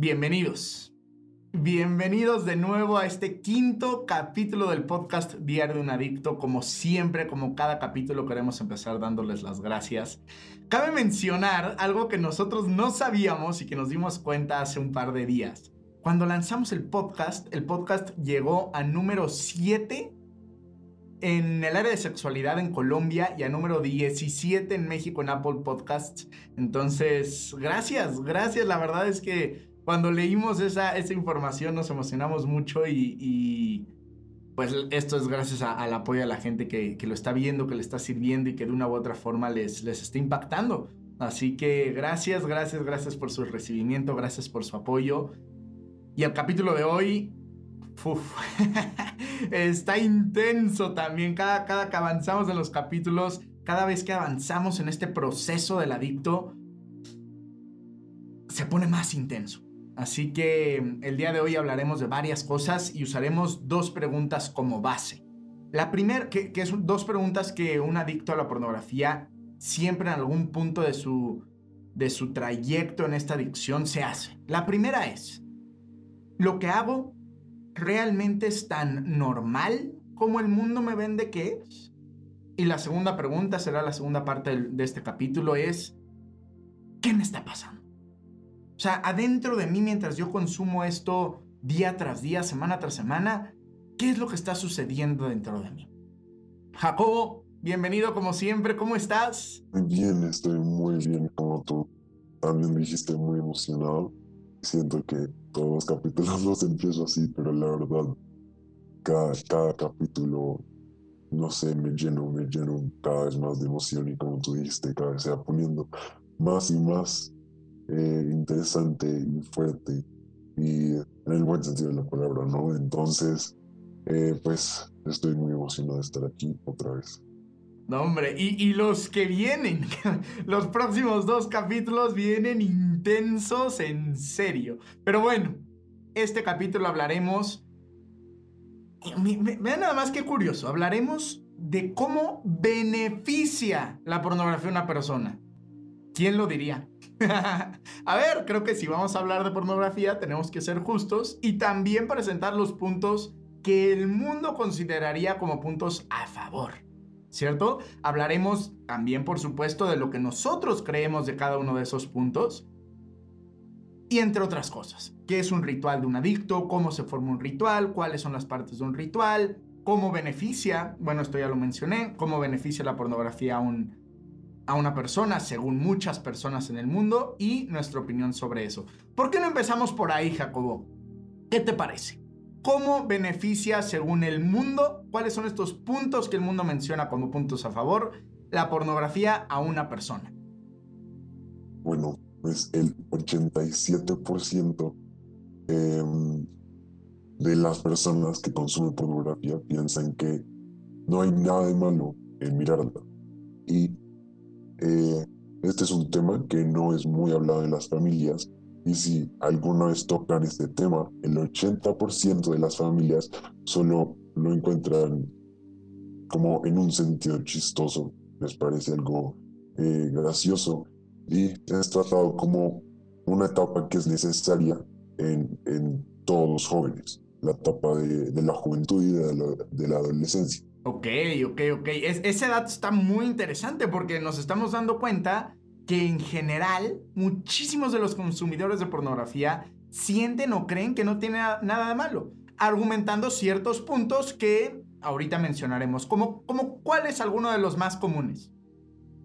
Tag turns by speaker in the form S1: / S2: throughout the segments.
S1: Bienvenidos. Bienvenidos de nuevo a este quinto capítulo del podcast Diario de un Adicto. Como siempre, como cada capítulo, queremos empezar dándoles las gracias. Cabe mencionar algo que nosotros no sabíamos y que nos dimos cuenta hace un par de días. Cuando lanzamos el podcast, el podcast llegó a número 7 en el área de sexualidad en Colombia y a número 17 en México en Apple Podcasts. Entonces, gracias, gracias. La verdad es que cuando leímos esa, esa información nos emocionamos mucho y, pues esto es gracias al apoyo de la gente que, que, lo está viendo, que le está sirviendo y que de una u otra forma les, les está impactando. Así que gracias, gracias, gracias por su recibimiento, gracias por su apoyo. Y el capítulo de hoy está intenso también. Cada, cada que avanzamos en los capítulos, cada vez que avanzamos en este proceso del adicto, se pone más intenso. Así que el día de hoy hablaremos de varias cosas y usaremos dos preguntas como base. La primera, que, que son dos preguntas que un adicto a la pornografía siempre en algún punto de su, de su trayecto en esta adicción se hace. La primera es, ¿lo que hago realmente es tan normal como el mundo me vende que es? Y la segunda pregunta será la segunda parte de este capítulo es, ¿qué me está pasando? O sea, adentro de mí, mientras yo consumo esto día tras día, semana tras semana, ¿qué es lo que está sucediendo dentro de mí? Jacobo, bienvenido como siempre, ¿cómo estás?
S2: Bien, estoy muy bien como tú. También dijiste muy emocionado. Siento que todos los capítulos los empiezo así, pero la verdad, cada, cada capítulo, no sé, me lleno, me lleno cada vez más de emoción y como tú dijiste, cada vez se va poniendo más y más eh, interesante y fuerte y en el buen sentido de la palabra, ¿no? Entonces, eh, pues estoy muy emocionado de estar aquí otra vez.
S1: No, hombre, y, y, los que vienen, los próximos dos capítulos vienen intensos en serio. Pero bueno, este capítulo hablaremos... Vean nada más que curioso, hablaremos de cómo beneficia la pornografía a una persona. ¿Quién lo diría? a ver, creo que si vamos a hablar de pornografía tenemos que ser justos y también presentar los puntos que el mundo consideraría como puntos a favor. ¿Cierto? Hablaremos también, por supuesto, de lo que nosotros creemos de cada uno de esos puntos. Y entre otras cosas, ¿qué es un ritual de un adicto? ¿Cómo se forma un ritual? ¿Cuáles son las partes de un ritual? ¿Cómo beneficia? Bueno, esto ya lo mencioné. ¿Cómo beneficia la pornografía a un, a una persona, según muchas personas en el mundo, y nuestra opinión sobre eso. ¿Por qué no empezamos por ahí, Jacobo? ¿Qué te parece? ¿Cómo beneficia, según el mundo, cuáles son estos puntos que el mundo menciona como puntos a favor, la pornografía a una persona?
S2: Bueno, pues el 87% em, de las personas que consumen pornografía piensan que no hay nada de malo en mirarla. Y eh, este es un tema que no es muy hablado en las familias y si alguna vez tocan este tema, el 80% de las familias solo lo encuentran como en un sentido chistoso, les parece algo eh, gracioso y es tratado como una etapa que es necesaria en, todos los jóvenes, la etapa de, la juventud y de la adolescencia.
S1: Ok, ok, ok. ese dato está muy interesante porque nos estamos dando cuenta que en general muchísimos de los consumidores de pornografía sienten o creen que no tiene nada de malo, argumentando ciertos puntos que ahorita mencionaremos, como, como cuál es alguno de los más comunes.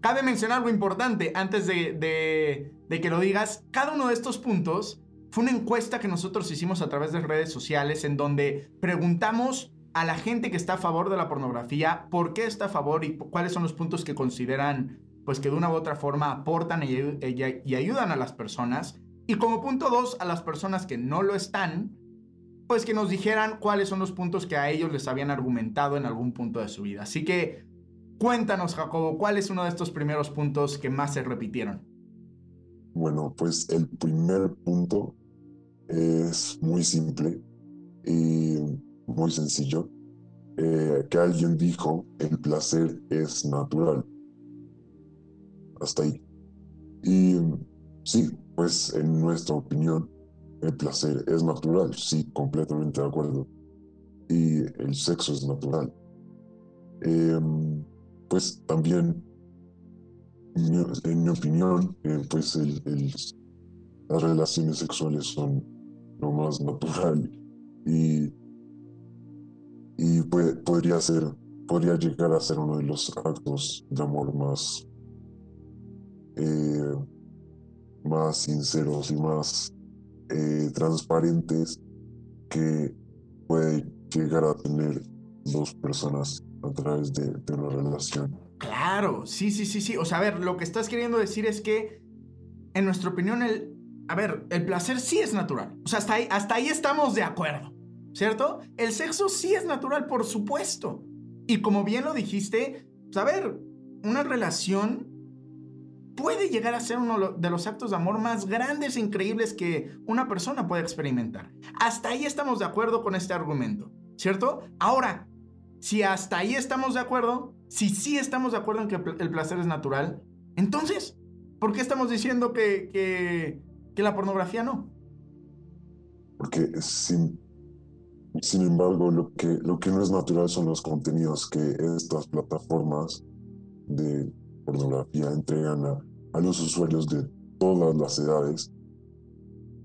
S1: Cabe mencionar algo importante antes de, de, de que lo digas, cada uno de estos puntos fue una encuesta que nosotros hicimos a través de redes sociales en donde preguntamos a la gente que está a favor de la pornografía, por qué está a favor y cuáles son los puntos que consideran, pues que de una u otra forma aportan y, y ayudan a las personas. Y como punto dos, a las personas que no lo están, pues que nos dijeran cuáles son los puntos que a ellos les habían argumentado en algún punto de su vida. Así que cuéntanos, Jacobo, ¿cuál es uno de estos primeros puntos que más se repitieron?
S2: Bueno, pues el primer punto es muy simple y muy sencillo, eh, que alguien dijo, el placer es natural. Hasta ahí. Y sí, pues en nuestra opinión, el placer es natural, sí, completamente de acuerdo. Y el sexo es natural. Em, pues también, en mi opinión, eh, pues el, las relaciones sexuales son lo más natural y, y podría ser, podría llegar a ser uno de los actos de amor más, eh, más sinceros y más eh, transparentes que puede llegar a tener dos personas a través de, de, una relación.
S1: Claro, sí, sí, sí, sí. O sea, a ver, lo que estás queriendo decir es que, en nuestra opinión, el, a ver, el placer sí es natural. O sea, hasta ahí, hasta ahí estamos de acuerdo, ¿cierto? El sexo sí es natural, por supuesto. Y como bien lo dijiste, pues, a ver, una relación puede llegar a ser uno de los actos de amor más grandes e increíbles que una persona puede experimentar. Hasta ahí estamos de acuerdo con este argumento, ¿cierto? Ahora, si hasta ahí estamos de acuerdo, si sí estamos de acuerdo en que el placer es natural, entonces, ¿por qué estamos diciendo que, que, que la pornografía no?
S2: Porque sin, sin embargo, lo que, lo que no es natural son los contenidos que estas plataformas de pornografía entregan a, los usuarios de todas las edades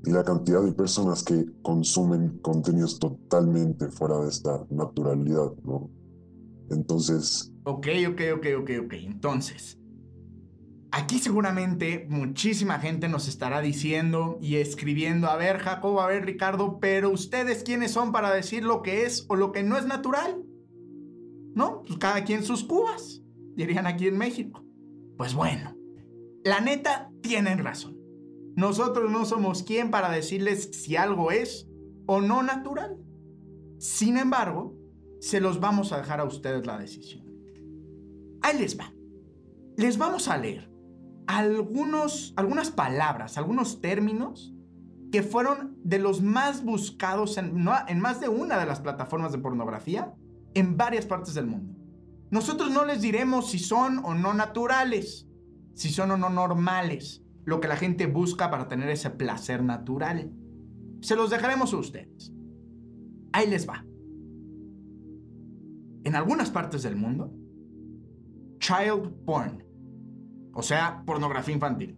S2: y la cantidad de personas que consumen contenidos totalmente fuera de esta naturalidad, ¿no? Entonces...
S1: Ok, ok, ok, ok, ok. Entonces, aquí seguramente muchísima gente nos estará diciendo y escribiendo, a ver Jacobo, a ver Ricardo, pero ustedes quiénes son para decir lo que es o lo que no es natural? ¿No? Pues cada quien sus cubas, dirían aquí en México. Pues bueno, la neta, tienen razón. Nosotros no somos quien para decirles si algo es o no natural. Sin embargo, se los vamos a dejar a ustedes la decisión. Ahí les va. Les vamos a leer algunos, algunas palabras, algunos términos que fueron de los más buscados en, en más de una de las plataformas de pornografía en varias partes del mundo. Nosotros no les diremos si son o no naturales si son o no normales, lo que la gente busca para tener ese placer natural. Se los dejaremos a ustedes. Ahí les va. En algunas partes del mundo, child porn, o sea, pornografía infantil,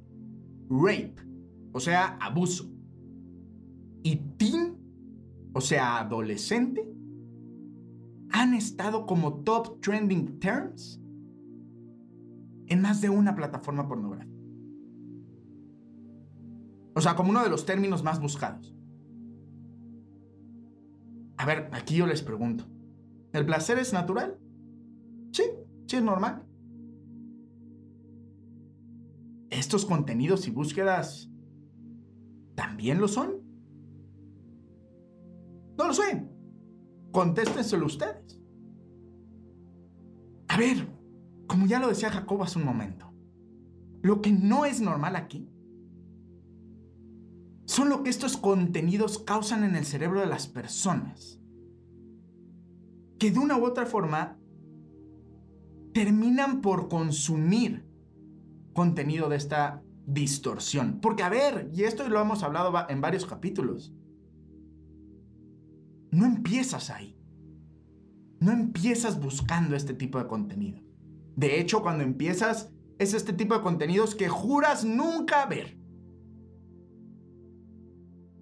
S1: rape, o sea, abuso, y teen, o sea, adolescente, han estado como top trending terms en más de una plataforma pornográfica. O sea, como uno de los términos más buscados. A ver, aquí yo les pregunto, ¿el placer es natural? Sí, sí es normal. ¿Estos contenidos y búsquedas también lo son? No lo sé. Contéstenselo ustedes. A ver, como ya lo decía Jacob hace un momento, lo que no es normal aquí son lo que estos contenidos causan en el cerebro de las personas, que de una u otra forma terminan por consumir contenido de esta distorsión. Porque, a ver, y esto lo hemos hablado en varios capítulos, no empiezas ahí. No empiezas buscando este tipo de contenido. De hecho, cuando empiezas, es este tipo de contenidos que juras nunca ver.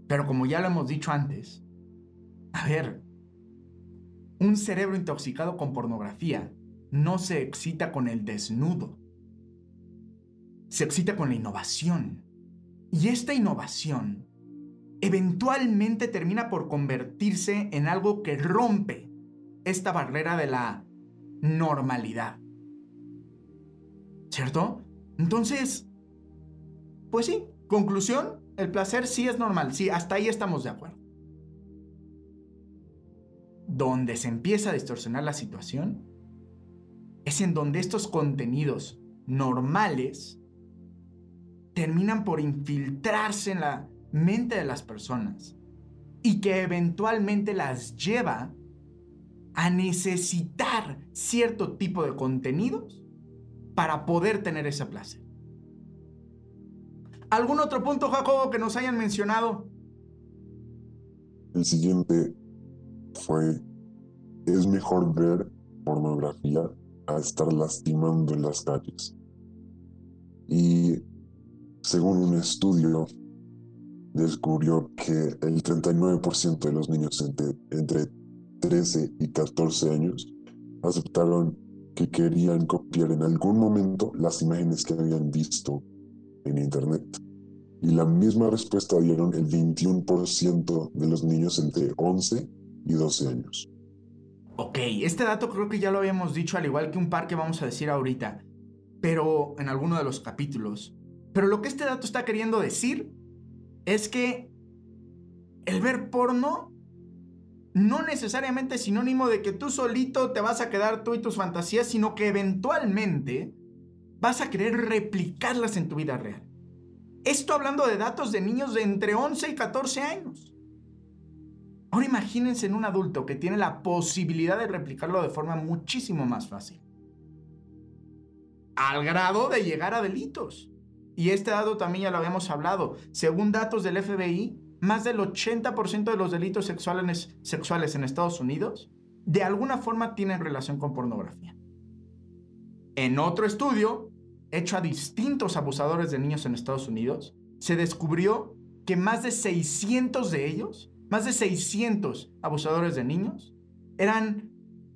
S1: Pero como ya lo hemos dicho antes, a ver, un cerebro intoxicado con pornografía no se excita con el desnudo. Se excita con la innovación. Y esta innovación eventualmente termina por convertirse en algo que rompe esta barrera de la normalidad. ¿Cierto? Entonces, pues sí, conclusión, el placer sí es normal, sí, hasta ahí estamos de acuerdo. Donde se empieza a distorsionar la situación es en donde estos contenidos normales terminan por infiltrarse en la mente de las personas y que eventualmente las lleva a necesitar cierto tipo de contenidos para poder tener ese placer. ¿Algún otro punto, Jacobo, que nos hayan mencionado?
S2: el siguiente fue, es mejor ver pornografía a estar lastimando en las calles. Y según un estudio, descubrió que el 39% de los niños entre, entre 13 y 14 años aceptaron que querían copiar en algún momento las imágenes que habían visto en Internet. Y la misma respuesta dieron el 21% de los niños entre 11 y 12 años.
S1: Ok, este dato creo que ya lo habíamos dicho, al igual que un par que vamos a decir ahorita, pero en alguno de los capítulos. Pero lo que este dato está queriendo decir es que el ver porno no necesariamente es sinónimo de que tú solito te vas a quedar tú y tus fantasías, sino que eventualmente vas a querer replicarlas en tu vida real. Esto hablando de datos de niños de entre 11 y 14 años. Ahora imagínense en un adulto que tiene la posibilidad de replicarlo de forma muchísimo más fácil. Al grado de llegar a delitos. Y este dato también ya lo habíamos hablado. Según datos del FBI, más del 80% de los delitos sexuales, sexuales en Estados Unidos de alguna forma tienen relación con pornografía. En otro estudio, hecho a distintos abusadores de niños en Estados Unidos, se descubrió que más de 600 de ellos, más de 600 abusadores de niños, eran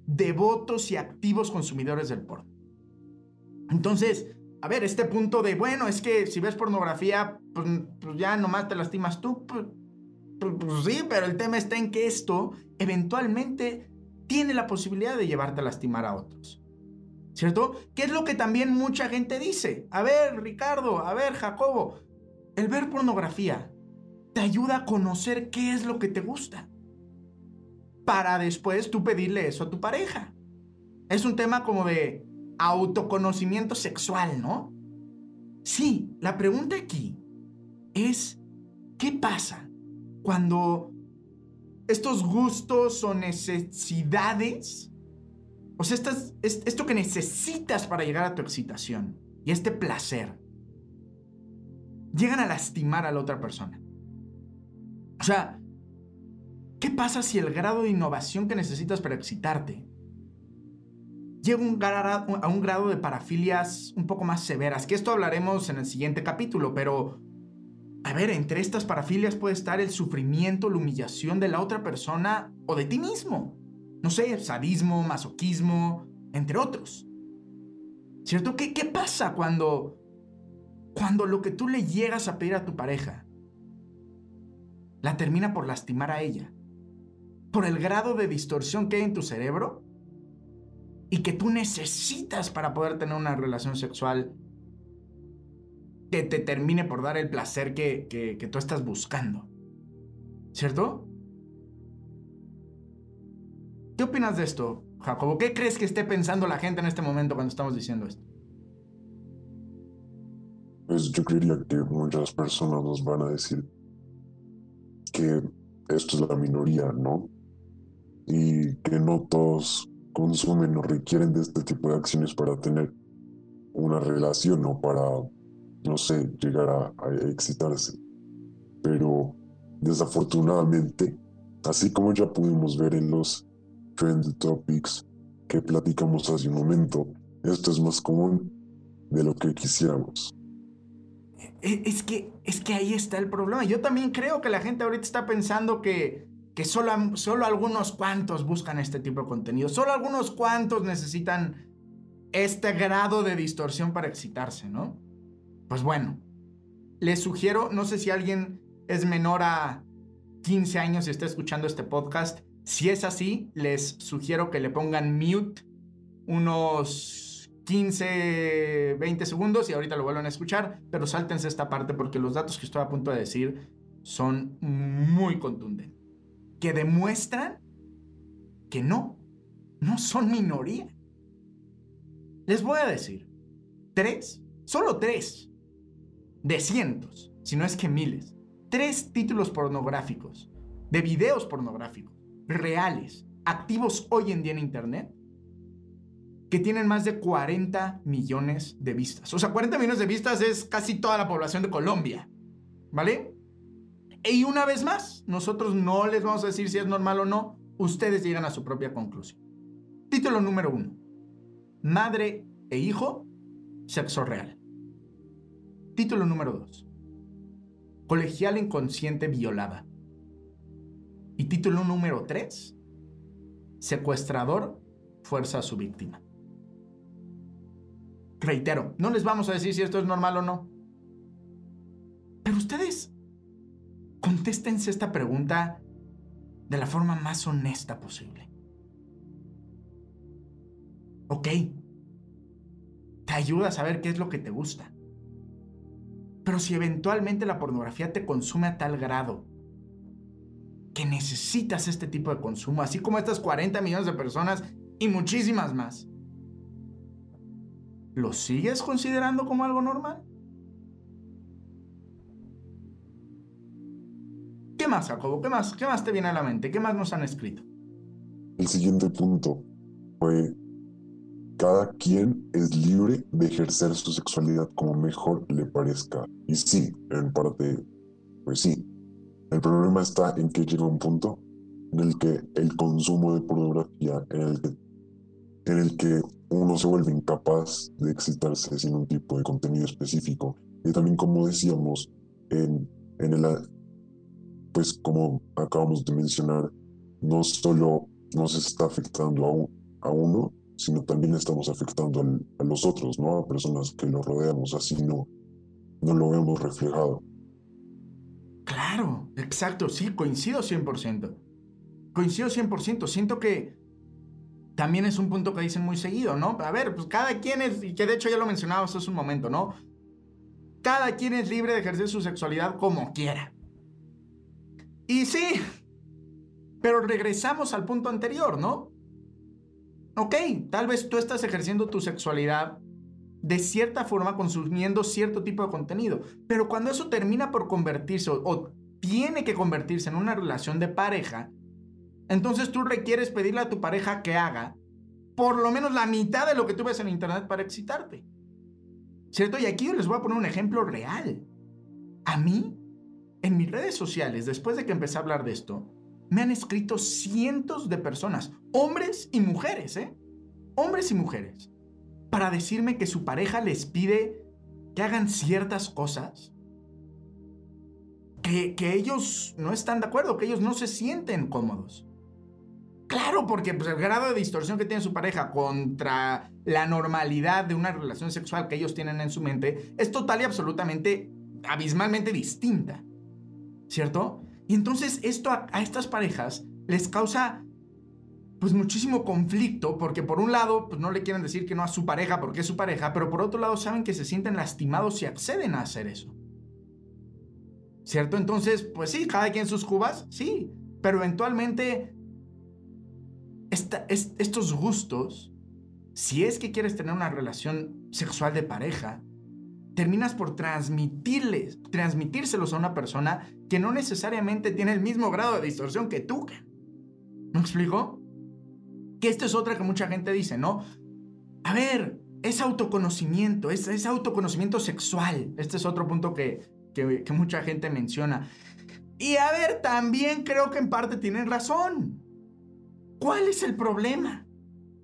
S1: devotos y activos consumidores del porno. Entonces, a ver, este punto de, bueno, es que si ves pornografía, pues, pues ya nomás te lastimas tú. Pues, pues, pues, sí, pero el tema está en que esto eventualmente tiene la posibilidad de llevarte a lastimar a otros. ¿Cierto? ¿Qué es lo que también mucha gente dice? A ver, Ricardo, a ver, Jacobo, el ver pornografía te ayuda a conocer qué es lo que te gusta. Para después tú pedirle eso a tu pareja. Es un tema como de, autoconocimiento sexual, ¿no? Sí, la pregunta aquí es, ¿qué pasa cuando estos gustos o necesidades, o sea, esto que necesitas para llegar a tu excitación y este placer, llegan a lastimar a la otra persona? O sea, ¿qué pasa si el grado de innovación que necesitas para excitarte llega a un grado de parafilias un poco más severas, que esto hablaremos en el siguiente capítulo, pero a ver, entre estas parafilias puede estar el sufrimiento, la humillación de la otra persona o de ti mismo. No sé, sadismo, masoquismo, entre otros. ¿Cierto? ¿Qué, qué pasa cuando, cuando lo que tú le llegas a pedir a tu pareja la termina por lastimar a ella? Por el grado de distorsión que hay en tu cerebro y que tú necesitas para poder tener una relación sexual que te termine por dar el placer que, que, tú estás buscando. ¿Cierto? ¿Qué opinas de esto, Jacobo? ¿Qué crees que esté pensando la gente en este momento cuando estamos diciendo esto?
S2: Pues yo creería que muchas personas nos van a decir que esto es la minoría, ¿no? Y que no todos consumen o requieren de este tipo de acciones para tener una relación o para, no sé, llegar a, excitarse. Pero desafortunadamente, así como ya pudimos ver en los trend topics que platicamos hace un momento, esto es más común de lo que quisiéramos.
S1: E, es que, es que ahí está el problema. Yo también creo que la gente ahorita está pensando que, que solo, solo algunos cuantos buscan este tipo de contenido, solo algunos cuantos necesitan este grado de distorsión para excitarse, ¿no? Pues bueno, les sugiero, no sé si alguien es menor a 15 años y está escuchando este podcast, si es así, les sugiero que le pongan mute unos 15, 20 segundos y ahorita lo vuelvan a escuchar, pero sáltense esta parte porque los datos que estoy a punto de decir son muy contundentes que demuestran que no, no son minoría. Les voy a decir, tres, solo tres, de cientos, si no es que miles, tres títulos pornográficos, de videos pornográficos, reales, activos hoy en día en Internet, que tienen más de 40 millones de vistas. O sea, 40 millones de vistas es casi toda la población de Colombia, ¿vale? Y una vez más, nosotros no les vamos a decir si es normal o no, ustedes llegan a su propia conclusión. Título número uno. Madre e hijo, sexo real. Título número dos. Colegial inconsciente violada. Y título número tres. Secuestrador fuerza a su víctima. Reitero, no les vamos a decir si esto es normal o no. Pero ustedes contéstense esta pregunta de la forma más honesta posible. Ok, te ayuda a saber qué es lo que te gusta. Pero si eventualmente la pornografía te consume a tal grado que necesitas este tipo de consumo, así como estas 40 millones de personas y muchísimas más, ¿lo sigues considerando como algo normal? ¿Qué más, Jacobo? ¿Qué más? ¿Qué más te viene a la mente? ¿Qué más nos han escrito?
S2: El siguiente punto fue, cada quien es libre de ejercer su sexualidad como mejor le parezca. Y sí, en parte, pues sí. El problema está en que llega un punto en el que el consumo de pornografía, en el que, en el que uno se vuelve incapaz de excitarse sin un tipo de contenido específico. Y también, como decíamos, en, en el pues como acabamos de mencionar, no solo nos está afectando a, uno, sino también estamos afectando a los otros, ¿no? A personas que lo rodeamos, así no, no lo vemos reflejado.
S1: Claro, exacto, sí, coincido 100%. Coincido 100%. Siento que también es un punto que dicen muy seguido, ¿no? A ver, pues cada quien es, y que de hecho ya lo mencionaba hace un momento, ¿no? Cada quien es libre de ejercer su sexualidad como quiera. Y sí, pero regresamos al punto anterior, ¿no? Ok, tal vez tú estás ejerciendo tu sexualidad de cierta forma consumiendo cierto tipo de contenido, pero cuando eso termina por convertirse o, tiene que convertirse en una relación de pareja, entonces tú requieres pedirle a tu pareja que haga por lo menos la mitad de lo que tú ves en internet para excitarte. ¿Cierto? Y aquí les voy a poner un ejemplo real. A mí en mis redes sociales, después de que empecé a hablar de esto, me han escrito cientos de personas, hombres y mujeres, ¿eh? Hombres y mujeres, para decirme que su pareja les pide que hagan ciertas cosas que, que ellos no están de acuerdo, que ellos no se sienten cómodos. Claro, porque pues, el grado de distorsión que tiene su pareja contra la normalidad de una relación sexual que ellos tienen en su mente es total y absolutamente, abismalmente distinta. ¿Cierto? Y entonces esto a, estas parejas les causa pues muchísimo conflicto porque por un lado pues no le quieren decir que no a su pareja porque es su pareja, pero por otro lado saben que se sienten lastimados si acceden a hacer eso. ¿Cierto? Entonces, pues sí, cada quien sus cubas, sí, pero eventualmente estos gustos, si es que quieres tener una relación sexual de pareja, terminas por transmitirles, transmitírselos a una persona que no necesariamente tiene el mismo grado de distorsión que tú. ¿Me explico? Que esto es otra que mucha gente dice, ¿no? A ver, es autoconocimiento, es, es autoconocimiento sexual. Este es otro punto que, que, que mucha gente menciona. Y a ver, también creo que en parte tienen razón. ¿Cuál es el problema?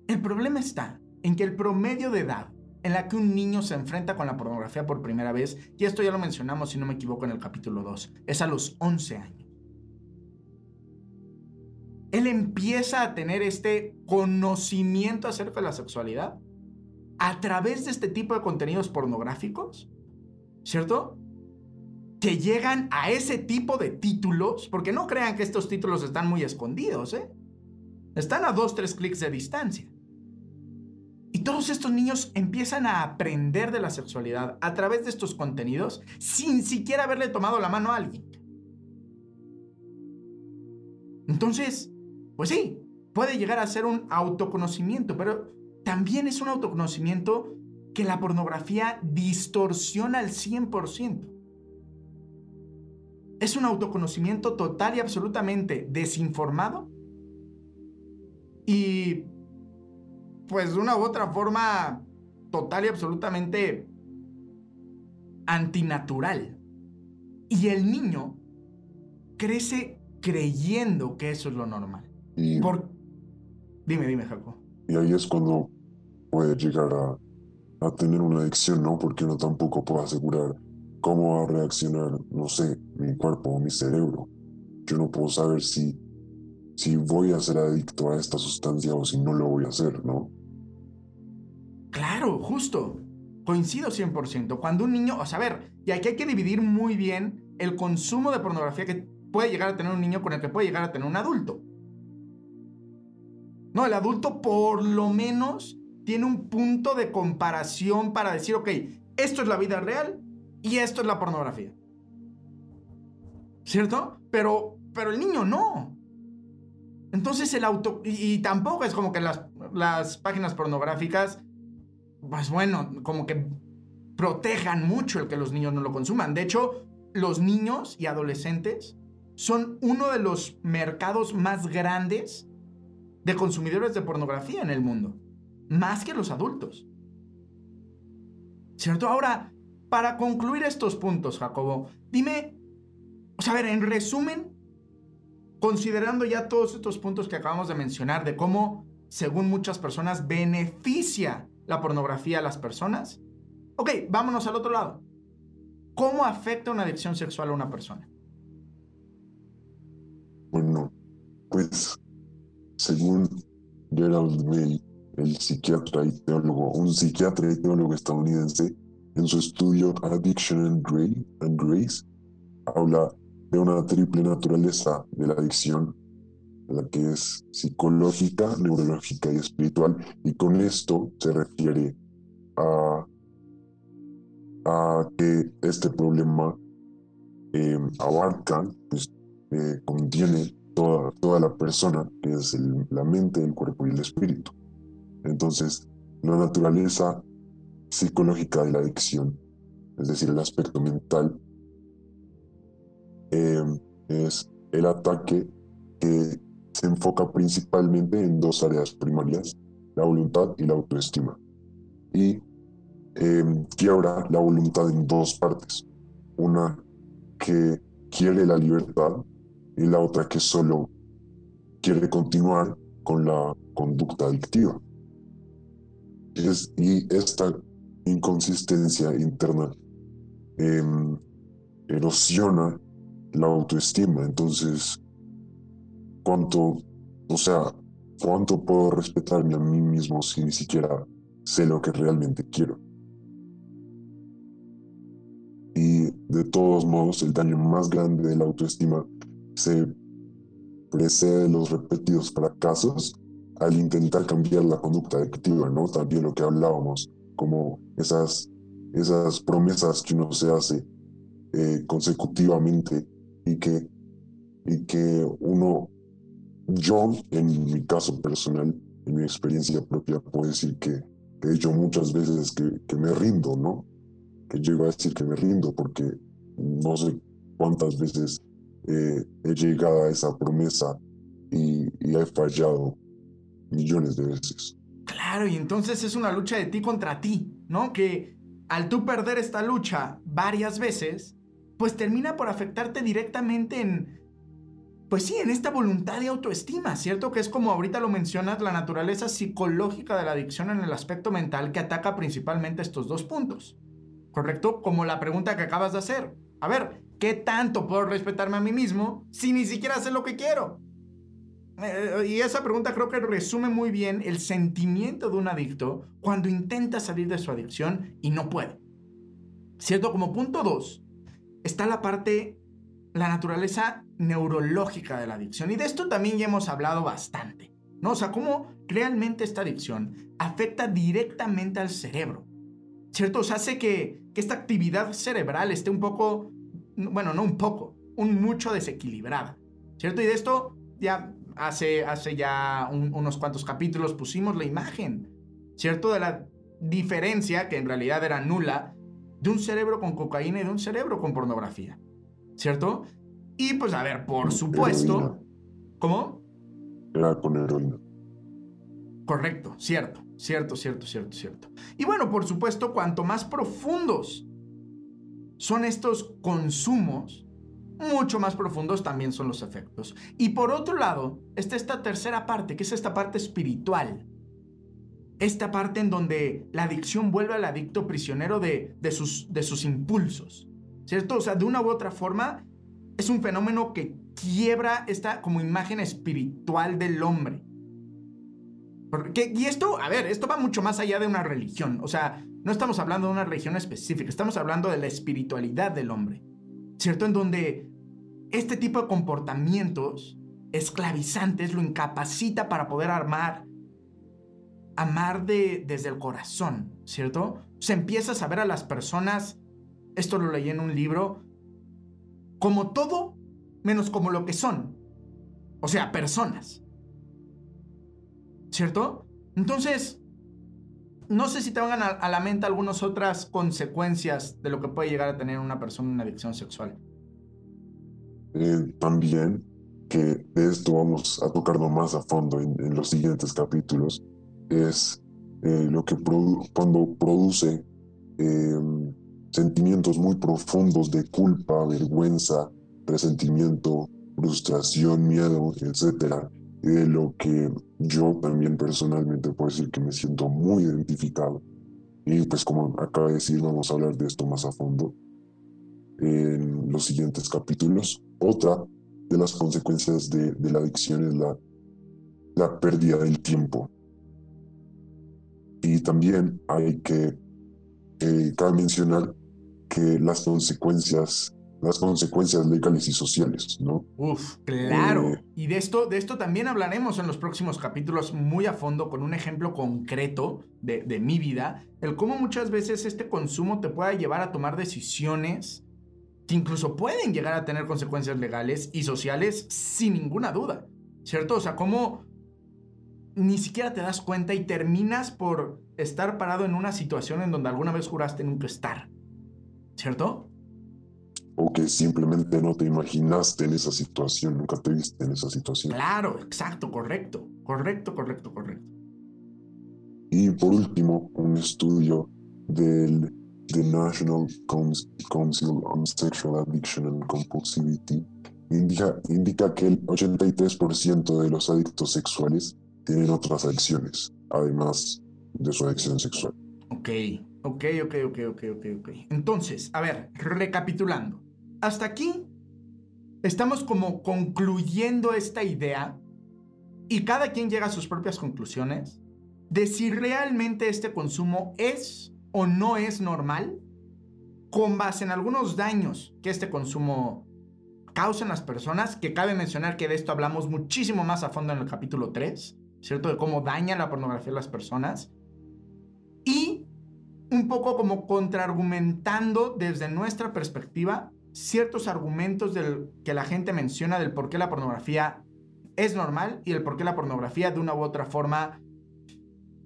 S1: El problema está en que el promedio de edad en la que un niño se enfrenta con la pornografía por primera vez, y esto ya lo mencionamos si no me equivoco en el capítulo 2, es a los 11 años. Él empieza a tener este conocimiento acerca de la sexualidad a través de este tipo de contenidos pornográficos, ¿cierto? Que llegan a ese tipo de títulos, porque no crean que estos títulos están muy escondidos, ¿eh? Están a dos, tres clics de distancia. Todos estos niños empiezan a aprender de la sexualidad a través de estos contenidos sin siquiera haberle tomado la mano a alguien. Entonces, pues sí, puede llegar a ser un autoconocimiento, pero también es un autoconocimiento que la pornografía distorsiona al 100%. Es un autoconocimiento total y absolutamente desinformado y pues de una u otra forma total y absolutamente antinatural. Y el niño crece creyendo que eso es lo normal.
S2: Y,
S1: Por... Dime, dime, Jaco.
S2: y ahí es cuando puede llegar a, a tener una adicción, ¿no? Porque uno tampoco puede asegurar cómo va a reaccionar, no sé, mi cuerpo o mi cerebro. Yo no puedo saber si, si voy a ser adicto a esta sustancia o si no lo voy a hacer, ¿no?
S1: Claro, justo. Coincido 100%. Cuando un niño, o sea, a ver, y aquí hay que dividir muy bien el consumo de pornografía que puede llegar a tener un niño con el que puede llegar a tener un adulto. No, el adulto por lo menos tiene un punto de comparación para decir, ok, esto es la vida real y esto es la pornografía. ¿Cierto? Pero, pero el niño no. Entonces el auto... Y, tampoco es como que las, las páginas pornográficas, pues bueno, como que protejan mucho el que los niños no lo consuman. De hecho, los niños y adolescentes son uno de los mercados más grandes de consumidores de pornografía en el mundo. Más que los adultos. ¿Cierto? Ahora, para concluir estos puntos, Jacobo, dime, o sea, a ver, en resumen, considerando ya todos estos puntos que acabamos de mencionar de cómo, según muchas personas, beneficia la pornografía a las personas. Ok, vámonos al otro lado. ¿Cómo afecta una adicción sexual a una persona?
S2: Bueno, pues según Gerald May, el psiquiatra y teólogo, un psiquiatra y teólogo estadounidense, en su estudio Addiction and Grace, habla de una triple naturaleza de la adicción, la que es psicológica, neurológica y espiritual, y con esto se refiere a, a que este problema eh, abarca, pues, eh, contiene toda, toda la persona, que es la mente, el cuerpo y el espíritu. Entonces, la naturaleza psicológica de la adicción, es decir, el aspecto mental, eh, es el ataque que se enfoca principalmente en dos áreas primarias, la voluntad y la autoestima. Y eh, quiebra la voluntad en dos partes. Una que quiere la libertad y la otra que solo quiere continuar con la conducta adictiva. Es- y esta inconsistencia interna em, erosiona la autoestima. Entonces, ¿cuánto, o sea, cuánto puedo respetarme a mí mismo si ni siquiera sé lo que realmente quiero? Y de todos modos, el daño más grande de la autoestima se precede de los repetidos fracasos al intentar cambiar la conducta adictiva, ¿no? También lo que hablábamos, como esas, esas promesas que uno se hace eh, consecutivamente y que, y que uno, yo en mi caso personal, en mi experiencia propia, puedo decir que he hecho muchas veces que, que me rindo, ¿no? Que llego a decir que me rindo porque no sé cuántas veces eh, he llegado a esa promesa y, y he fallado millones de veces.
S1: Claro, y entonces es una lucha de ti contra ti, ¿no? Que al tú perder esta lucha varias veces, pues termina por afectarte directamente en, pues sí, en esta voluntad de autoestima, ¿cierto? Que es como ahorita lo mencionas, la naturaleza psicológica de la adicción en el aspecto mental que ataca principalmente estos dos puntos, ¿correcto? Como la pregunta que acabas de hacer. A ver, ¿qué tanto puedo respetarme a mí mismo si ni siquiera sé lo que quiero? Eh, y esa pregunta creo que resume muy bien el sentimiento de un adicto cuando intenta salir de su adicción y no puede. ¿Cierto? Como punto dos, está la parte, la naturaleza neurológica de la adicción. Y de esto también ya hemos hablado bastante. ¿No? O sea, cómo realmente esta adicción afecta directamente al cerebro. ¿Cierto? O sea, hace que, que esta actividad cerebral esté un poco, bueno, no un poco, un mucho desequilibrada. ¿Cierto? Y de esto ya hace, hace ya un- unos cuantos capítulos pusimos la imagen, ¿cierto? De la diferencia, que en realidad era nula, de un cerebro con cocaína y de un cerebro con pornografía, ¿cierto? Y pues a ver, por supuesto...
S2: Heroína.
S1: ¿Cómo?
S2: Era con heroína.
S1: Correcto, cierto, cierto, cierto, cierto, cierto. Y bueno, por supuesto, cuanto más profundos son estos consumos, mucho más profundos también son los efectos. Y por otro lado, está esta tercera parte, que es esta parte espiritual. Esta parte en donde la adicción vuelve al adicto prisionero de, de, sus, de sus impulsos. ¿Cierto? O sea, de una u otra forma, es un fenómeno que quiebra esta como imagen espiritual del hombre. Porque, y esto, a ver, esto va mucho más allá de una religión. O sea, no estamos hablando de una religión específica, estamos hablando de la espiritualidad del hombre. ¿Cierto? En donde este tipo de comportamientos esclavizantes lo incapacita para poder armar, amar de, desde el corazón, ¿cierto? Se empieza a saber a las personas, esto lo leí en un libro, como todo menos como lo que son. O sea, personas. ¿Cierto? Entonces, no sé si te van a, la mente algunas otras consecuencias de lo que puede llegar a tener una persona en una adicción sexual.
S2: Eh, también que de esto vamos a tocarlo más a fondo en, los siguientes capítulos, es eh, lo que cuando produce em, sentimientos muy profundos de culpa, vergüenza, resentimiento, frustración, miedo, etcétera, de lo que yo también personalmente puedo decir que me siento muy identificado. Y pues como acaba de decir, vamos a hablar de esto más a fondo en los siguientes capítulos. Otra de las consecuencias de, la adicción es la, la pérdida del tiempo. Y también hay que, eh, cabe mencionar que las consecuencias las consecuencias legales y sociales, ¿no?
S1: Uf, claro. Eh, y de esto, de esto también hablaremos en los próximos capítulos muy a fondo con un ejemplo concreto de, de mi vida, el cómo muchas veces este consumo te puede llevar a tomar decisiones que incluso pueden llegar a tener consecuencias legales y sociales sin ninguna duda, ¿cierto? O sea, cómo ni siquiera te das cuenta y terminas por estar parado en una situación en donde alguna vez juraste nunca estar, ¿cierto?
S2: o que simplemente no te imaginaste en esa situación, nunca te viste en esa situación.
S1: Claro, exacto, correcto, correcto, correcto, correcto.
S2: Y por último, un estudio del the National Council on Sexual Addiction and Compulsivity indica, indica que el 83% de los adictos sexuales tienen otras adicciones, además de su adicción sexual.
S1: Ok, Ok, ok, ok, ok, ok, ok. Entonces, a ver, recapitulando. Hasta aquí estamos como concluyendo esta idea y cada quien llega a sus propias conclusiones de si realmente este consumo es o no es normal con base en algunos daños que este consumo causa en las personas, que cabe mencionar que de esto hablamos muchísimo más a fondo en el capítulo 3, ¿cierto? De cómo daña la pornografía a las personas. Y un poco como contraargumentando desde nuestra perspectiva ciertos argumentos del, que la gente menciona del por qué la pornografía es normal y el por qué la pornografía de una u otra forma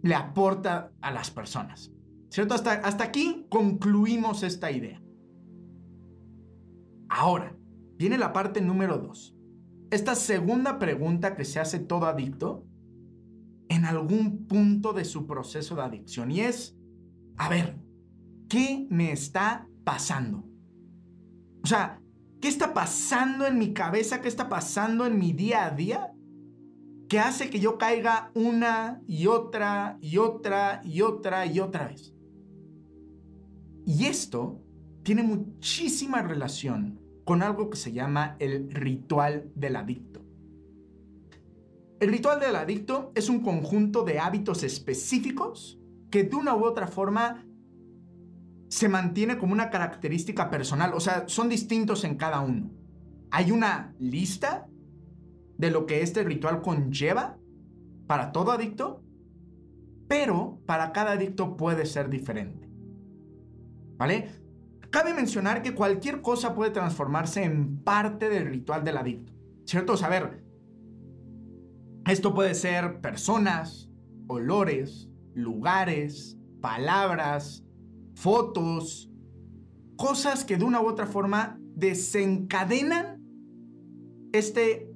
S1: le aporta a las personas. ¿Cierto? Hasta, hasta aquí concluimos esta idea. Ahora, viene la parte número dos. Esta segunda pregunta que se hace todo adicto en algún punto de su proceso de adicción y es, a ver, ¿qué me está pasando? O sea, ¿qué está pasando en mi cabeza? ¿Qué está pasando en mi día a día? Que hace que yo caiga una y otra y otra y otra y otra vez. Y esto tiene muchísima relación con algo que se llama el ritual del adicto. El ritual del adicto es un conjunto de hábitos específicos que de una u otra forma se mantiene como una característica personal, o sea, son distintos en cada uno. Hay una lista de lo que este ritual conlleva para todo adicto, pero para cada adicto puede ser diferente. ¿Vale? Cabe mencionar que cualquier cosa puede transformarse en parte del ritual del adicto, ¿cierto? Esto puede ser personas, olores, lugares, palabras, fotos, cosas que de una u otra forma desencadenan este,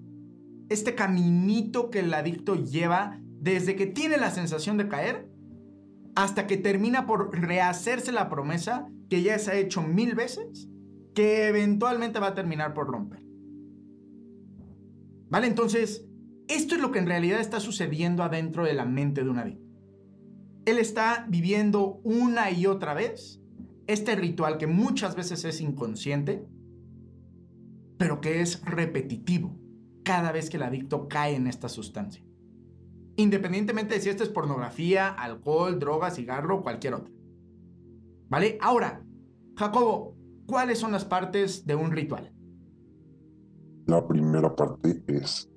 S1: este caminito que el adicto lleva desde que tiene la sensación de caer hasta que termina por rehacerse la promesa que ya se ha hecho mil veces que eventualmente va a terminar por romper. ¿Vale? Entonces, esto es lo que en realidad está sucediendo adentro de la mente de un adicto. Él está viviendo una y otra vez este ritual que muchas veces es inconsciente, pero que es repetitivo cada vez que el adicto cae en esta sustancia. Independientemente de si esto es pornografía, alcohol, droga, cigarro o cualquier otra. ¿Vale? Ahora, Jacobo, ¿cuáles son las partes de un ritual?
S2: La primera parte es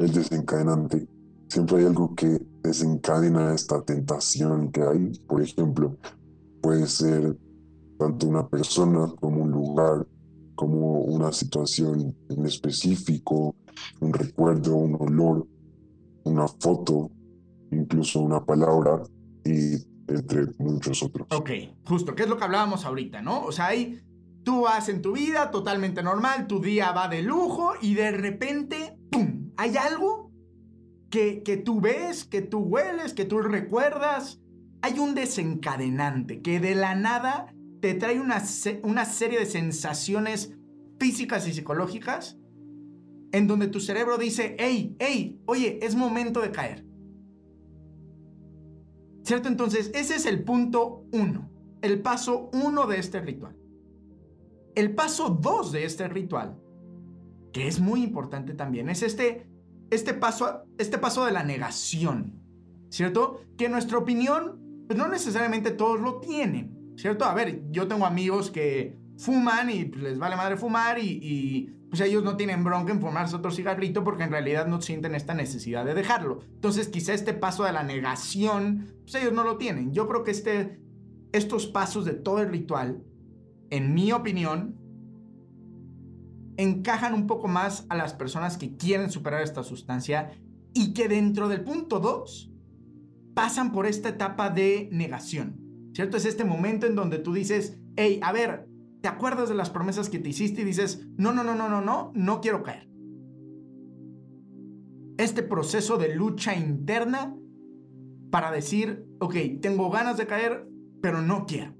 S2: el desencadenante. Siempre hay algo que desencadena esta tentación que hay. Por ejemplo, puede ser tanto una persona como un lugar, como una situación en específico, un recuerdo, un olor, una foto, incluso una palabra y entre muchos otros.
S1: Ok, justo, ¿qué es lo que hablábamos ahorita, no? O sea, ahí tú vas en tu vida totalmente normal, tu día va de lujo y de repente, ¡pum! Hay algo que, que tú ves, que tú hueles, que tú recuerdas. Hay un desencadenante que de la nada te trae una, una serie de sensaciones físicas y psicológicas en donde tu cerebro dice, hey, hey, oye, es momento de caer. ¿Cierto? Entonces, ese es el punto uno, el paso uno de este ritual. El paso dos de este ritual, que es muy importante también, es este, este, paso, este paso de la negación, ¿cierto? Que nuestra opinión, pues no necesariamente todos lo tienen, ¿cierto? A ver, yo tengo amigos que fuman y les vale madre fumar y pues ellos no tienen bronca en fumarse otro cigarrito porque en realidad no sienten esta necesidad de dejarlo. Entonces quizá este paso de la negación, pues ellos no lo tienen. Yo creo que este, estos pasos de todo el ritual, en mi opinión, encajan un poco más a las personas que quieren superar esta sustancia y que dentro del punto 2 pasan por esta etapa de negación. ¿Cierto? Es este momento en donde tú dices, hey, a ver, te acuerdas de las promesas que te hiciste y dices, no, no, no, no, no, no, no quiero caer. Este proceso de lucha interna para decir, ok, tengo ganas de caer, pero no quiero.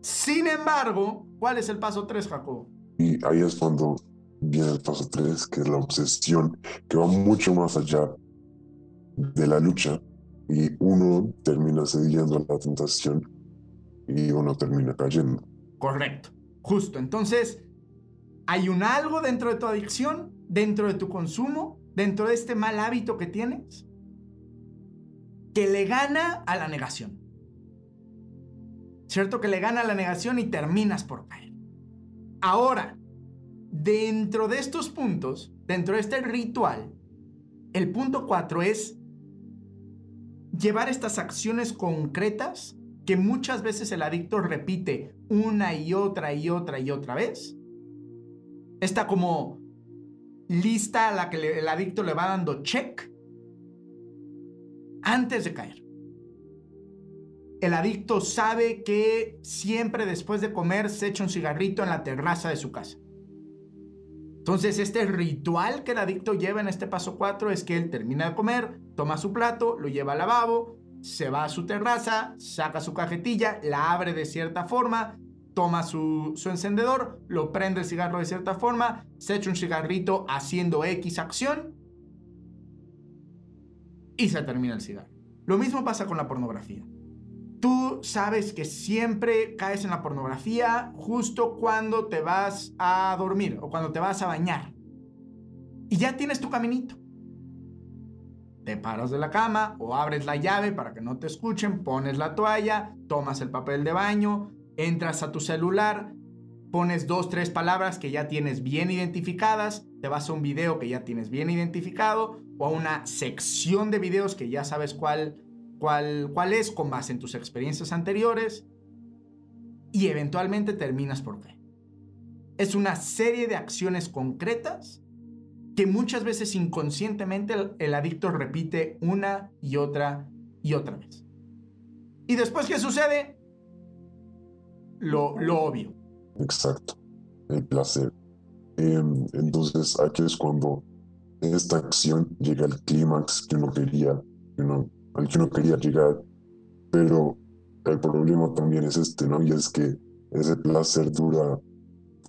S1: Sin embargo, ¿cuál es el paso 3, Jacobo?
S2: Y ahí es cuando viene el paso 3, que es la obsesión, que va mucho más allá de la lucha y uno termina cediendo a la tentación y uno termina cayendo.
S1: Correcto, justo. Entonces, hay un algo dentro de tu adicción, dentro de tu consumo, dentro de este mal hábito que tienes, que le gana a la negación. ¿Cierto? Que le gana a la negación y terminas por caer. Ahora, dentro de estos puntos, dentro de este ritual, el punto 4 es llevar estas acciones concretas que muchas veces el adicto repite una y otra y otra y otra vez. Está como lista a la que el adicto le va dando check antes de caer. El adicto sabe que siempre después de comer se echa un cigarrito en la terraza de su casa. Entonces, este ritual que el adicto lleva en este paso 4 es que él termina de comer, toma su plato, lo lleva al lavabo, se va a su terraza, saca su cajetilla, la abre de cierta forma, toma su, encendedor, lo prende el cigarro de cierta forma, se echa un cigarrito haciendo X acción y se termina el cigarro. Lo mismo pasa con la pornografía. Tú sabes que siempre caes en la pornografía justo cuando te vas a dormir o cuando te vas a bañar. Y ya tienes tu caminito te paras de la cama o abres la llave para que no te escuchen, pones la toalla, tomas el papel de baño, entras a tu celular, pones dos, tres palabras que ya tienes bien identificadas, te vas a un video que ya tienes bien identificado o a una sección de videos que ya sabes cuál, cuál, cuál es con base en tus experiencias anteriores y eventualmente terminas por qué. Es una serie de acciones concretas que muchas veces inconscientemente el, adicto repite una y otra y otra vez. ¿Y después qué sucede? Lo, lo obvio.
S2: Exacto, el placer. Em, entonces aquí es cuando esta acción llega al clímax que uno quería, al que uno quería llegar, pero el problema también es este, ¿no? Y es que ese placer dura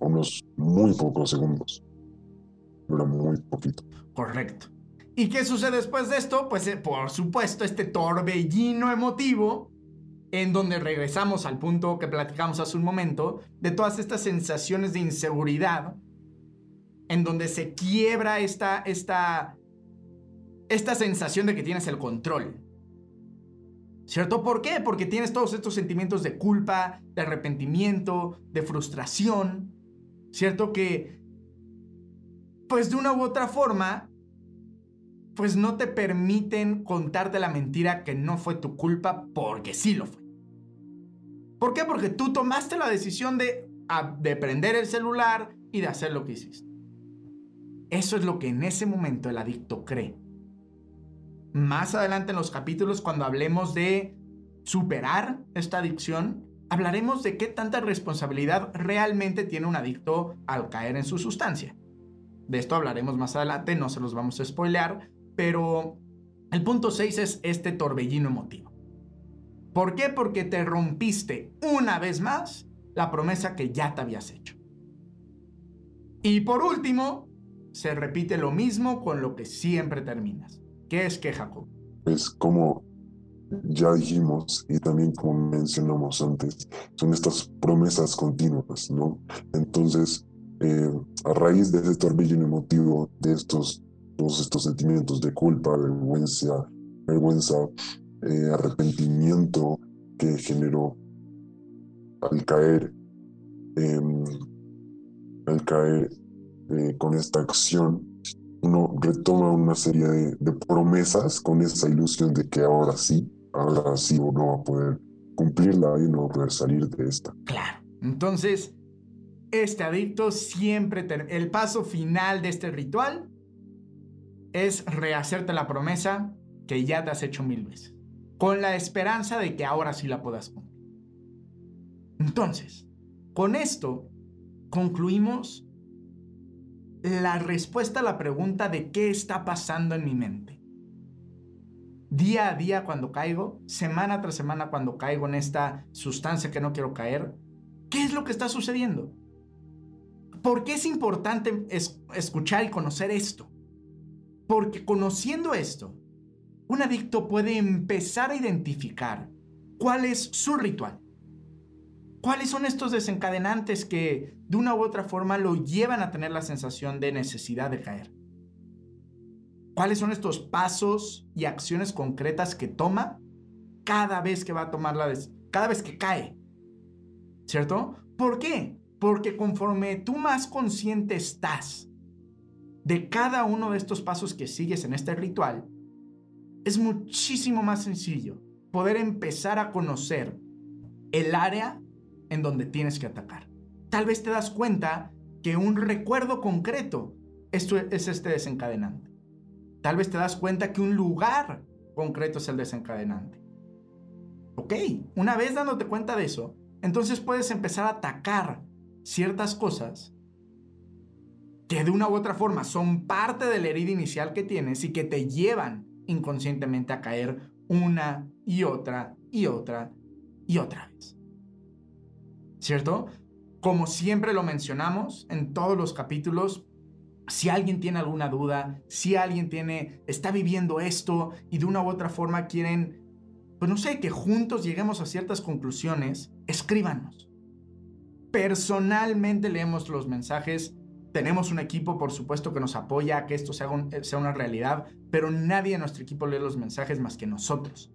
S2: unos muy pocos segundos. Dura muy poquito.
S1: Correcto. ¿Y qué sucede después de esto? Pues eh, por supuesto este torbellino emotivo en donde regresamos al punto que platicamos hace un momento, de todas estas sensaciones de inseguridad, en donde se quiebra esta, esta, esta sensación de que tienes el control. ¿Cierto? ¿Por qué? Porque tienes todos estos sentimientos de culpa, de arrepentimiento, de frustración. ¿Cierto? Que, pues de una u otra forma, pues no te permiten contarte la mentira que no fue tu culpa porque sí lo fue. ¿Por qué? Porque tú tomaste la decisión de, de prender el celular y de hacer lo que hiciste. Eso es lo que en ese momento el adicto cree. Más adelante en los capítulos, cuando hablemos de superar esta adicción, hablaremos de qué tanta responsabilidad realmente tiene un adicto al caer en su sustancia. De esto hablaremos más adelante, no se los vamos a spoilear, pero el punto 6 es este torbellino emotivo. ¿Por qué? Porque te rompiste una vez más la promesa que ya te habías hecho. Y por último, se repite lo mismo con lo que siempre terminas. ¿Qué es que, Jacob?
S2: Pues como ya dijimos y también como mencionamos antes, son estas promesas continuas, ¿no? Entonces, eh, a raíz de ese torbellino emotivo, de estos todos estos sentimientos de culpa, vergüenza, vergüenza, eh, arrepentimiento que generó al caer, em, al caer eh, con esta acción, uno retoma una serie de, promesas con esa ilusión de que ahora sí, ahora sí uno va a poder cumplirla y uno va a poder salir de esta.
S1: Claro. Entonces, este adicto siempre, el paso final de este ritual es rehacerte la promesa que ya te has hecho mil veces, con la esperanza de que ahora sí la puedas cumplir. Entonces, con esto concluimos la respuesta a la pregunta de qué está pasando en mi mente. Día a día cuando caigo, semana tras semana cuando caigo en esta sustancia que no quiero caer, ¿qué es lo que está sucediendo? ¿Por qué es importante escuchar y conocer esto? Porque conociendo esto, un adicto puede empezar a identificar cuál es su ritual. ¿Cuáles son estos desencadenantes que de una u otra forma lo llevan a tener la sensación de necesidad de caer? ¿Cuáles son estos pasos y acciones concretas que toma cada vez que va a tomar la cada vez que cae? ¿Cierto? ¿Por qué? Porque conforme tú más consciente estás de cada uno de estos pasos que sigues en este ritual, es muchísimo más sencillo poder empezar a conocer el área en donde tienes que atacar. Tal vez te das cuenta que un recuerdo concreto es este desencadenante. Tal vez te das cuenta que un lugar concreto es el desencadenante. Ok, una vez dándote cuenta de eso, entonces puedes empezar a atacar ciertas cosas que de una u otra forma son parte de la herida inicial que tienes y que te llevan inconscientemente a caer una y otra y otra y otra vez. ¿Cierto? Como siempre lo mencionamos en todos los capítulos, si alguien tiene alguna duda, si alguien tiene está viviendo esto y de una u otra forma quieren pues no sé, que juntos lleguemos a ciertas conclusiones, escríbanos. Personalmente leemos los mensajes tenemos un equipo, por supuesto, que nos apoya a que esto sea, sea una realidad, pero nadie en nuestro equipo lee los mensajes más que nosotros.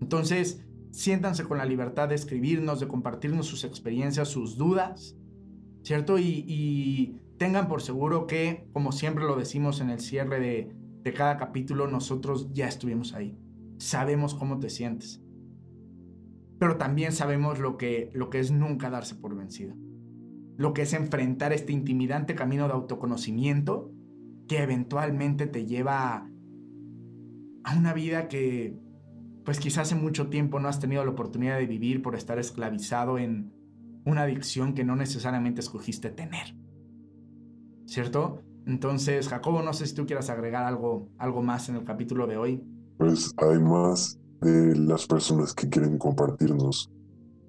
S1: Entonces, siéntanse con la libertad de escribirnos, de compartirnos sus experiencias, sus dudas, ¿cierto? Y, tengan por seguro que, como siempre lo decimos en el cierre de, de cada capítulo, nosotros ya estuvimos ahí. Sabemos cómo te sientes. Pero también sabemos lo que, lo que es nunca darse por vencido lo que es enfrentar este intimidante camino de autoconocimiento que eventualmente te lleva a una vida que pues quizás hace mucho tiempo no has tenido la oportunidad de vivir por estar esclavizado en una adicción que no necesariamente escogiste tener. ¿Cierto? Entonces, Jacobo, no sé si tú quieras agregar algo, algo más en el capítulo de hoy.
S2: Pues además de las personas que quieren compartirnos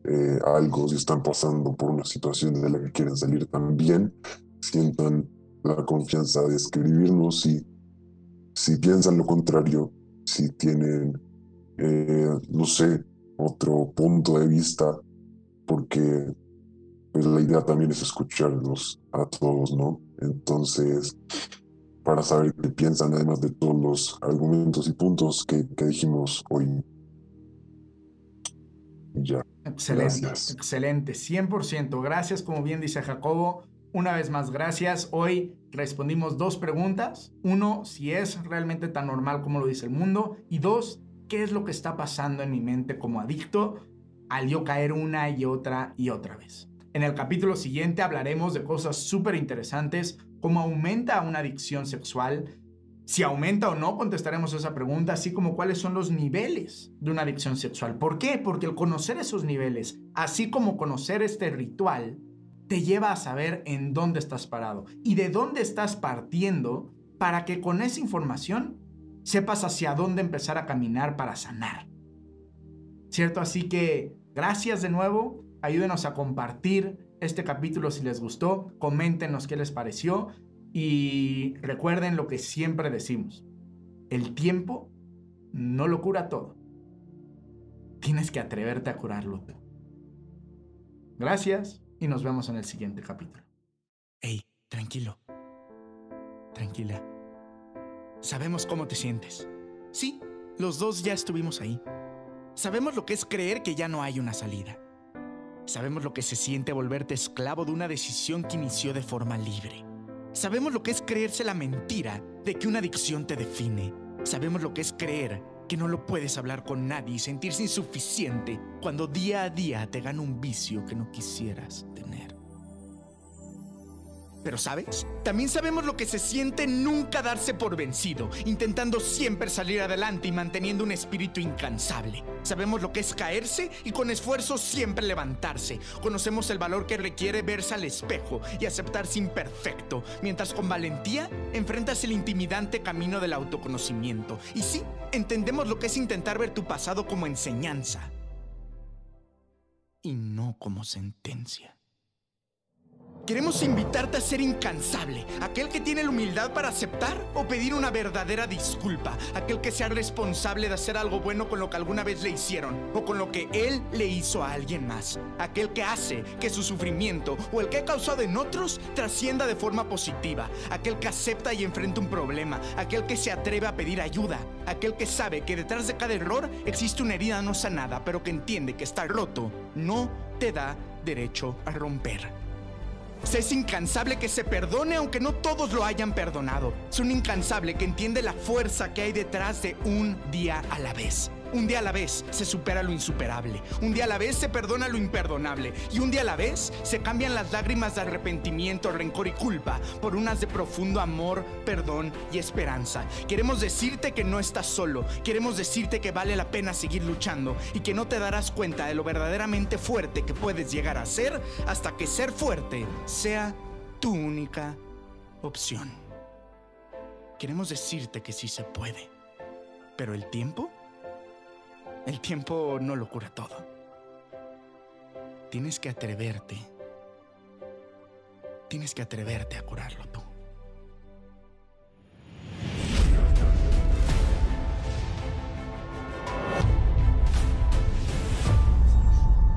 S2: eh, algo, si están pasando por una situación de la que quieren salir también, sientan la confianza de escribirnos y si piensan lo contrario, si tienen, eh, no sé, otro punto de vista, porque pues, la idea también es escucharlos a todos, ¿no? Entonces, para saber qué piensan, además de todos los argumentos y puntos que, que dijimos hoy. Ya.
S3: Excelente, excelente, 100%. Gracias, como bien dice Jacobo. Una vez más, gracias. Hoy respondimos dos preguntas. Uno, si es realmente tan normal como lo dice el mundo. Y dos, ¿qué es lo que está pasando en mi mente como adicto al yo caer una y otra y otra vez? En el capítulo siguiente hablaremos de cosas súper interesantes, como aumenta una adicción sexual, si aumenta o no, contestaremos esa pregunta, así como cuáles son los niveles de una adicción sexual. ¿Por qué? Porque el conocer esos niveles, así como conocer este ritual, te lleva a saber en dónde estás parado y de dónde estás partiendo para que con esa información sepas hacia dónde empezar a caminar para sanar. ¿Cierto? Así que gracias de nuevo, ayúdenos a compartir este capítulo si les gustó, coméntenos qué les pareció y recuerden lo que siempre decimos, el tiempo no lo cura todo. Tienes que atreverte a curarlo tú. Gracias y nos vemos en el siguiente capítulo.
S1: Hey, tranquilo. Tranquila. Sabemos cómo te sientes. Sí, los dos ya estuvimos ahí. Sabemos lo que es creer que ya no hay una salida. Sabemos lo que se siente volverte esclavo de una decisión que inició de forma libre. Sabemos lo que es creerse la mentira de que una adicción te define. Sabemos lo que es creer que no lo puedes hablar con nadie y sentirse insuficiente cuando día a día te gana un vicio que no quisieras tener. Pero ¿sabes? También sabemos lo que se siente nunca darse por vencido, intentando siempre salir adelante y manteniendo un espíritu incansable. Sabemos lo que es caerse y con esfuerzo siempre levantarse. Conocemos el valor que requiere verse al espejo y aceptarse imperfecto, mientras con valentía enfrentas el intimidante camino del autoconocimiento. Y sí, entendemos lo que es intentar ver tu pasado como enseñanza y no como sentencia. Queremos invitarte a ser incansable, aquel que tiene la humildad para aceptar o pedir una verdadera disculpa, aquel que sea responsable de hacer algo bueno con lo que alguna vez le hicieron o con lo que él le hizo a alguien más, aquel que hace que su sufrimiento o el que ha causado en otros trascienda de forma positiva, aquel que acepta y enfrenta un problema, aquel que se atreve a pedir ayuda, aquel que sabe que detrás de cada error existe una herida no sanada, pero que entiende que estar roto no te da derecho a romper. Es incansable que se perdone aunque no todos lo hayan perdonado. Es un incansable que entiende la fuerza que hay detrás de un día a la vez. Un día a la vez se supera lo insuperable. Un día a la vez se perdona lo imperdonable. Y un día a la vez se cambian las lágrimas de arrepentimiento, rencor y culpa por unas de profundo amor, perdón y esperanza. Queremos decirte que no estás solo. Queremos decirte que vale la pena seguir luchando y que no te darás cuenta de lo verdaderamente fuerte que puedes llegar a ser hasta que ser fuerte sea tu única opción. Queremos decirte que sí se puede. Pero el tiempo el tiempo no lo cura todo. Tienes que atreverte. Tienes que atreverte a curarlo.